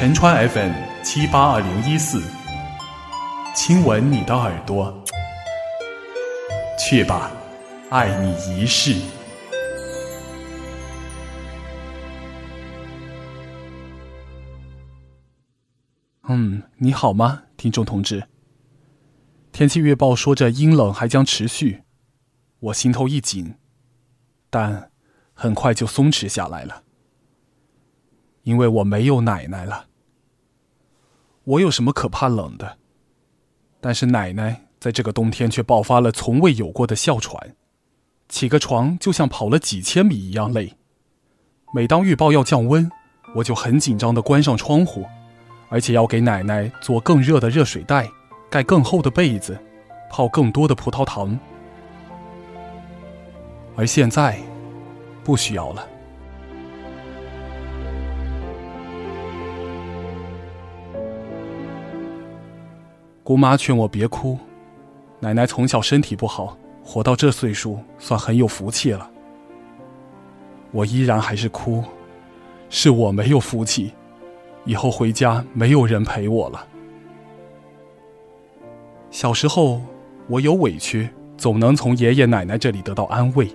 陈川 FM 七八二零一四，亲吻你的耳朵，去吧，爱你一世。嗯，你好吗，听众同志？天气预报说着阴冷还将持续，我心头一紧，但很快就松弛下来了，因为我没有奶奶了。我有什么可怕冷的？但是奶奶在这个冬天却爆发了从未有过的哮喘，起个床就像跑了几千米一样累。每当预报要降温，我就很紧张的关上窗户。而且要给奶奶做更热的热水袋，盖更厚的被子，泡更多的葡萄糖。而现在，不需要了。姑妈劝我别哭，奶奶从小身体不好，活到这岁数算很有福气了。我依然还是哭，是我没有福气。以后回家没有人陪我了。小时候我有委屈，总能从爷爷奶奶这里得到安慰。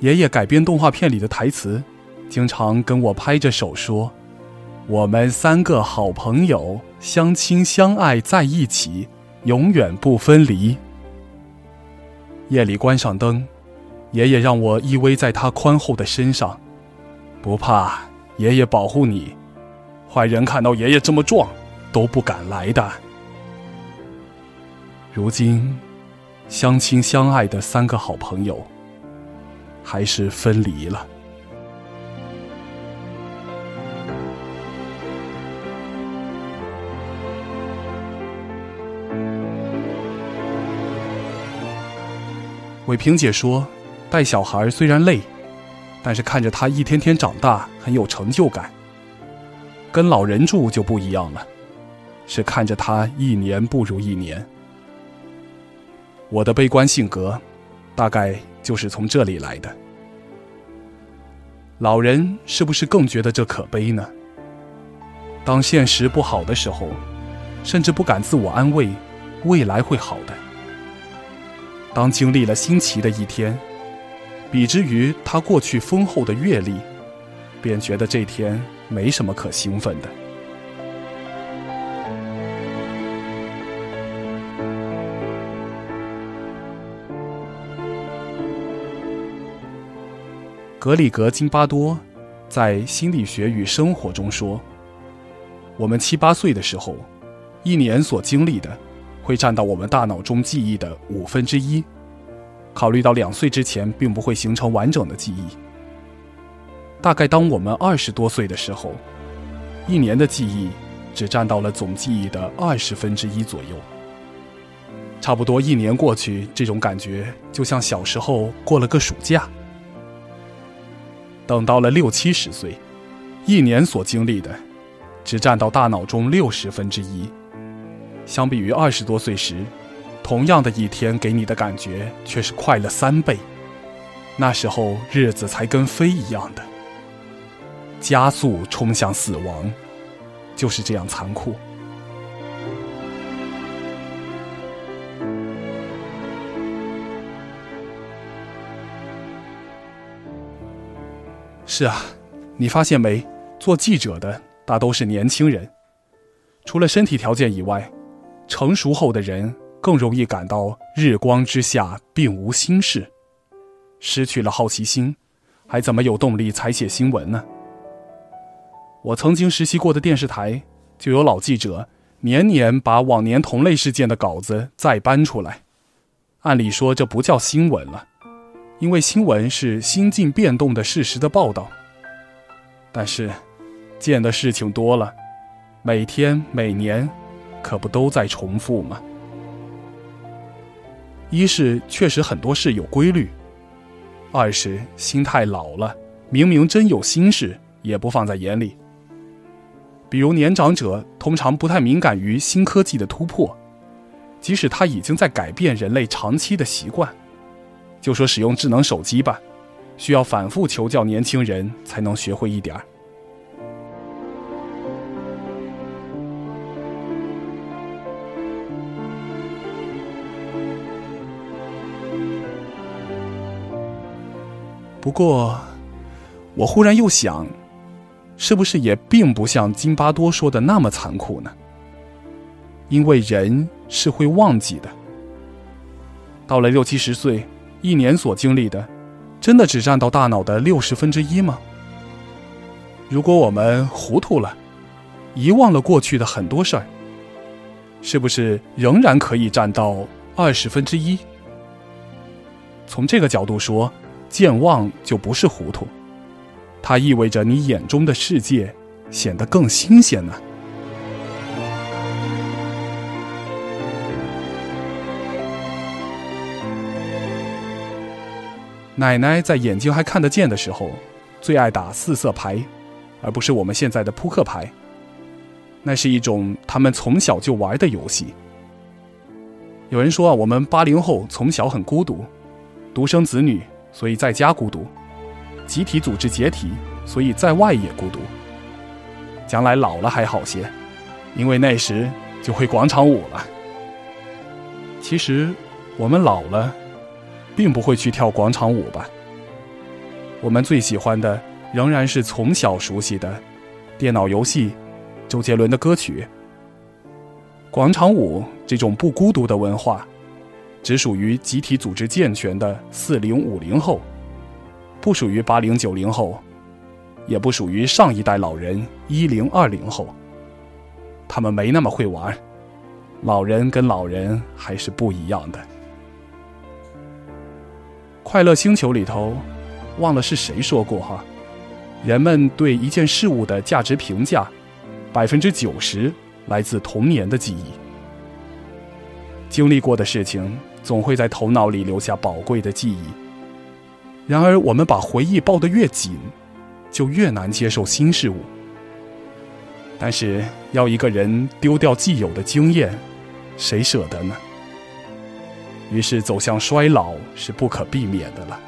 爷爷改编动画片里的台词，经常跟我拍着手说：“我们三个好朋友，相亲相爱在一起，永远不分离。”夜里关上灯，爷爷让我依偎在他宽厚的身上，不怕，爷爷保护你。坏人看到爷爷这么壮，都不敢来的。如今，相亲相爱的三个好朋友，还是分离了。伟平姐说，带小孩虽然累，但是看着他一天天长大，很有成就感。跟老人住就不一样了，是看着他一年不如一年。我的悲观性格，大概就是从这里来的。老人是不是更觉得这可悲呢？当现实不好的时候，甚至不敢自我安慰，未来会好的。当经历了新奇的一天，比之于他过去丰厚的阅历，便觉得这天。没什么可兴奋的。格里格金巴多在《心理学与生活》中说：“我们七八岁的时候，一年所经历的，会占到我们大脑中记忆的五分之一。考虑到两岁之前并不会形成完整的记忆。”大概当我们二十多岁的时候，一年的记忆只占到了总记忆的二十分之一左右。差不多一年过去，这种感觉就像小时候过了个暑假。等到了六七十岁，一年所经历的只占到大脑中六十分之一。相比于二十多岁时，同样的一天给你的感觉却是快了三倍。那时候日子才跟飞一样的。加速冲向死亡，就是这样残酷。是啊，你发现没？做记者的大都是年轻人，除了身体条件以外，成熟后的人更容易感到日光之下并无新事，失去了好奇心，还怎么有动力采写新闻呢？我曾经实习过的电视台，就有老记者年年把往年同类事件的稿子再搬出来。按理说这不叫新闻了，因为新闻是心境变动的事实的报道。但是，见的事情多了，每天每年，可不都在重复吗？一是确实很多事有规律，二是心态老了，明明真有心事，也不放在眼里。比如年长者通常不太敏感于新科技的突破，即使他已经在改变人类长期的习惯。就说使用智能手机吧，需要反复求教年轻人才能学会一点儿。不过，我忽然又想，是不是也并不像津巴多说的那么残酷呢？因为人是会忘记的。到了六七十岁，一年所经历的，真的只占到大脑的六十分之一吗？如果我们糊涂了，遗忘了过去的很多事儿，是不是仍然可以占到二十分之一？从这个角度说，健忘就不是糊涂，它意味着你眼中的世界显得更新鲜呢。奶奶在眼睛还看得见的时候，最爱打四色牌，而不是我们现在的扑克牌。那是一种他们从小就玩的游戏。有人说啊，我们八零后从小很孤独，独生子女，所以在家孤独；集体组织解体，所以在外也孤独。将来老了还好些，因为那时就会广场舞了。其实我们老了。并不会去跳广场舞吧？我们最喜欢的仍然是从小熟悉的电脑游戏、周杰伦的歌曲。广场舞这种不孤独的文化，只属于集体组织健全的四零五零后，不属于八零九零后，也不属于上一代老人一零二零后。他们没那么会玩，老人跟老人还是不一样的。快乐星球里头，忘了是谁说过哈，人们对一件事物的价值评价，百分之九十来自童年的记忆。经历过的事情总会在头脑里留下宝贵的记忆。然而，我们把回忆抱得越紧，就越难接受新事物。但是，要一个人丢掉既有的经验，谁舍得呢？于是走向衰老是不可避免的了。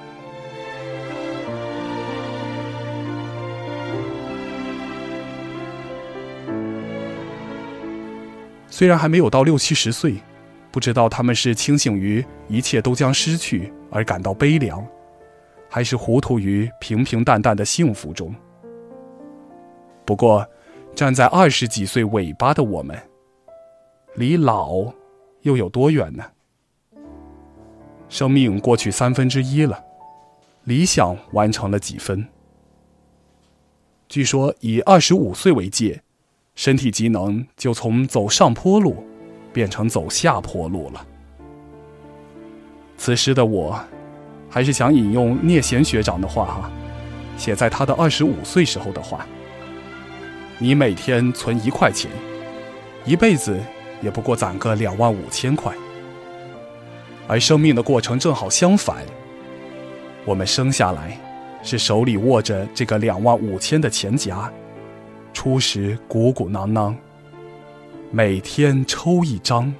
虽然还没有到六七十岁，不知道他们是清醒于一切都将失去而感到悲凉，还是糊涂于平平淡淡的幸福中。不过，站在二十几岁尾巴的我们，离老又有多远呢？生命过去三分之一了，理想完成了几分？据说以二十五岁为界，身体机能就从走上坡路变成走下坡路了。此时的我，还是想引用聂贤学长的话哈，写在他的二十五岁时候的话：你每天存一块钱，一辈子也不过攒个两万五千块。而生命的过程正好相反，我们生下来是手里握着这个两万五千的钱夹，初时鼓鼓囊囊，每天抽一张，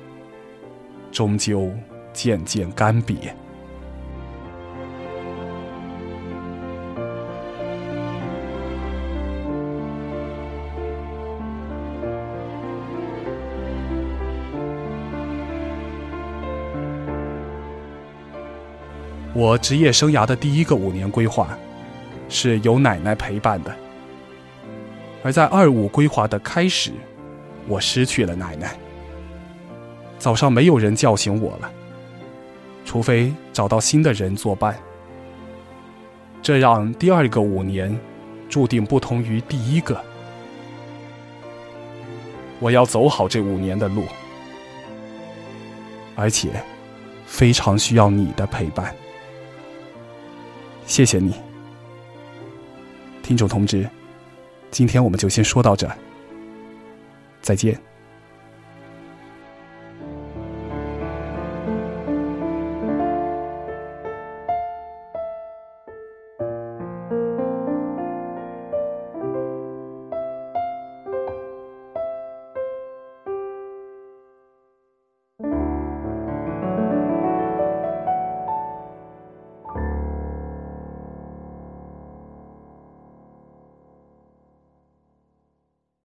终究渐渐干瘪。我职业生涯的第一个五年规划，是有奶奶陪伴的。而在二五规划的开始，我失去了奶奶。早上没有人叫醒我了，除非找到新的人作伴。这让第二个五年注定不同于第一个。我要走好这五年的路，而且非常需要你的陪伴。谢谢你，听众同志，今天我们就先说到这，再见。